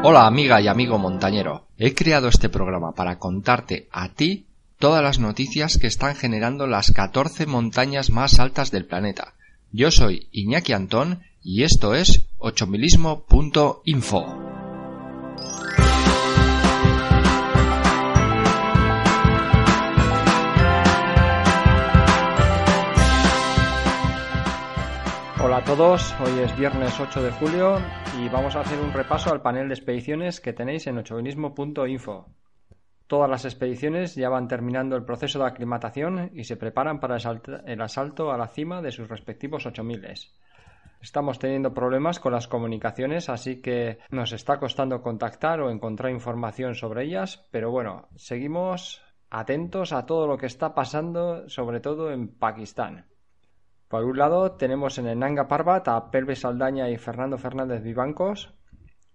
Hola amiga y amigo montañero. He creado este programa para contarte a ti todas las noticias que están generando las 14 montañas más altas del planeta. Yo soy Iñaki Antón y esto es ochomilismo.info. todos, hoy es viernes 8 de julio y vamos a hacer un repaso al panel de expediciones que tenéis en ochovinismo.info. Todas las expediciones ya van terminando el proceso de aclimatación y se preparan para el asalto a la cima de sus respectivos 8000. Estamos teniendo problemas con las comunicaciones, así que nos está costando contactar o encontrar información sobre ellas, pero bueno, seguimos atentos a todo lo que está pasando, sobre todo en Pakistán. Por un lado, tenemos en el Nanga Parbat a Pelve Saldaña y Fernando Fernández Vivancos.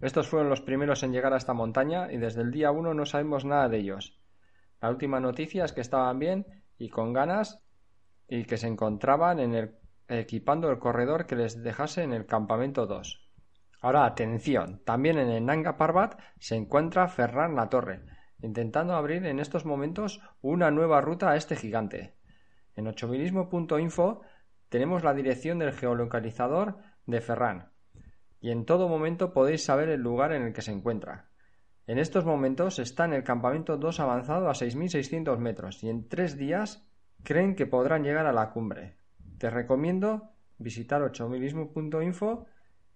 Estos fueron los primeros en llegar a esta montaña y desde el día 1 no sabemos nada de ellos. La última noticia es que estaban bien y con ganas y que se encontraban en el, equipando el corredor que les dejase en el campamento 2. Ahora, atención, también en el Nanga Parbat se encuentra Ferran La Torre, intentando abrir en estos momentos una nueva ruta a este gigante. En ochomilismo.info tenemos la dirección del geolocalizador de Ferran y en todo momento podéis saber el lugar en el que se encuentra. En estos momentos está en el campamento 2 avanzado a 6.600 metros y en tres días creen que podrán llegar a la cumbre. Te recomiendo visitar 8000ismo.info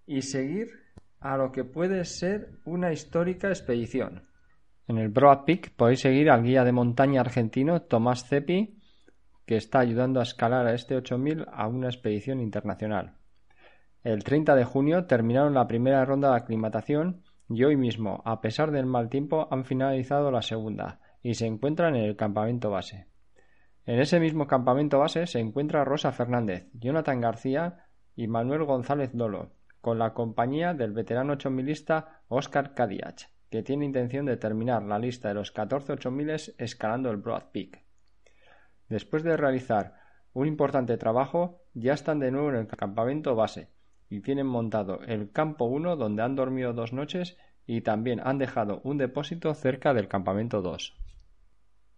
y seguir a lo que puede ser una histórica expedición. En el Broad Peak podéis seguir al guía de montaña argentino Tomás Cepi que está ayudando a escalar a este 8000 a una expedición internacional. El 30 de junio terminaron la primera ronda de aclimatación y hoy mismo, a pesar del mal tiempo, han finalizado la segunda y se encuentran en el campamento base. En ese mismo campamento base se encuentra Rosa Fernández, Jonathan García y Manuel González Dolo, con la compañía del veterano ochomilista Oscar Cadiach, que tiene intención de terminar la lista de los 14 8000 escalando el Broad Peak. Después de realizar un importante trabajo, ya están de nuevo en el campamento base y tienen montado el campo 1 donde han dormido dos noches y también han dejado un depósito cerca del campamento 2.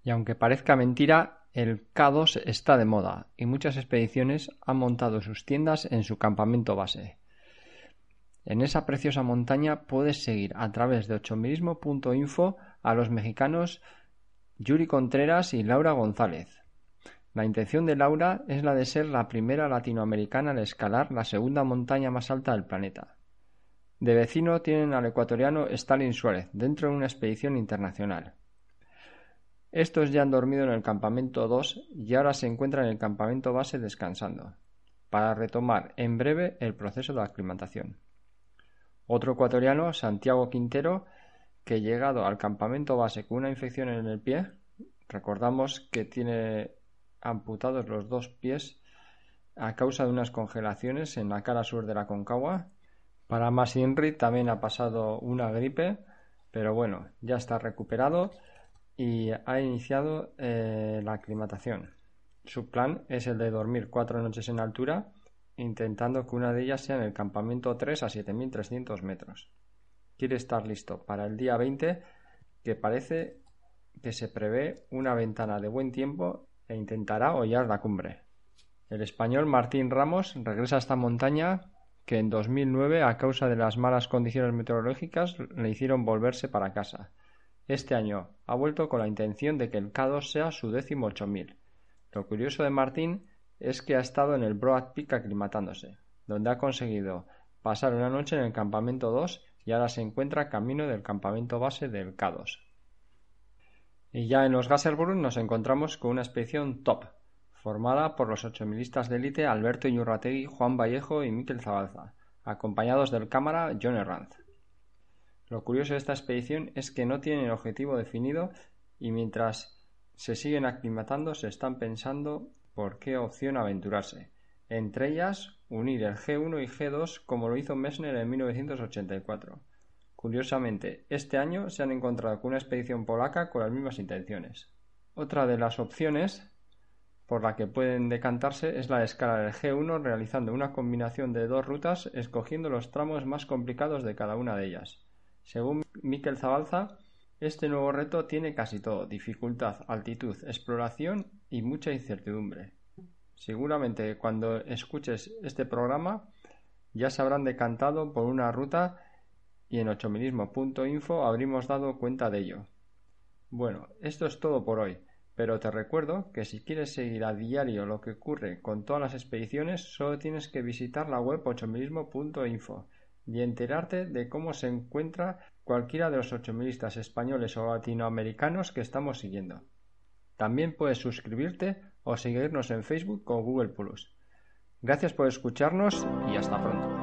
Y aunque parezca mentira, el K2 está de moda y muchas expediciones han montado sus tiendas en su campamento base. En esa preciosa montaña puedes seguir a través de ochomilismo.info a los mexicanos Yuri Contreras y Laura González. La intención de Laura es la de ser la primera latinoamericana al escalar la segunda montaña más alta del planeta. De vecino tienen al ecuatoriano Stalin Suárez dentro de una expedición internacional. Estos ya han dormido en el campamento 2 y ahora se encuentran en el campamento base descansando, para retomar en breve el proceso de aclimatación. Otro ecuatoriano, Santiago Quintero, que llegado al campamento base con una infección en el pie, recordamos que tiene amputados los dos pies a causa de unas congelaciones en la cara sur de la Concagua. Para Masinri también ha pasado una gripe, pero bueno, ya está recuperado y ha iniciado eh, la aclimatación. Su plan es el de dormir cuatro noches en altura, intentando que una de ellas sea en el campamento 3 a 7.300 metros. Quiere estar listo para el día 20, que parece que se prevé una ventana de buen tiempo e intentará hollar la cumbre. El español Martín Ramos regresa a esta montaña que en 2009 a causa de las malas condiciones meteorológicas le hicieron volverse para casa. Este año ha vuelto con la intención de que el K2 sea su décimo 8000. Lo curioso de Martín es que ha estado en el Broad Peak aclimatándose, donde ha conseguido pasar una noche en el campamento 2 y ahora se encuentra camino del campamento base del K2. Y ya en los Gasselburg nos encontramos con una expedición top, formada por los ocho milistas de élite Alberto Iñurrategui, Juan Vallejo y Miquel Zabalza, acompañados del cámara John Herranz. Lo curioso de esta expedición es que no tienen objetivo definido y mientras se siguen aclimatando se están pensando por qué opción aventurarse. Entre ellas, unir el G1 y G2 como lo hizo Messner en 1984. Curiosamente, este año se han encontrado con una expedición polaca con las mismas intenciones. Otra de las opciones por la que pueden decantarse es la escala del G1 realizando una combinación de dos rutas escogiendo los tramos más complicados de cada una de ellas. Según Miquel Zabalza, este nuevo reto tiene casi todo, dificultad, altitud, exploración y mucha incertidumbre. Seguramente cuando escuches este programa ya se habrán decantado por una ruta y en ochomilismo.info habríamos dado cuenta de ello. Bueno, esto es todo por hoy, pero te recuerdo que si quieres seguir a diario lo que ocurre con todas las expediciones, solo tienes que visitar la web ochomilismo.info y enterarte de cómo se encuentra cualquiera de los ochomilistas españoles o latinoamericanos que estamos siguiendo. También puedes suscribirte o seguirnos en Facebook o Google Plus. Gracias por escucharnos y hasta pronto.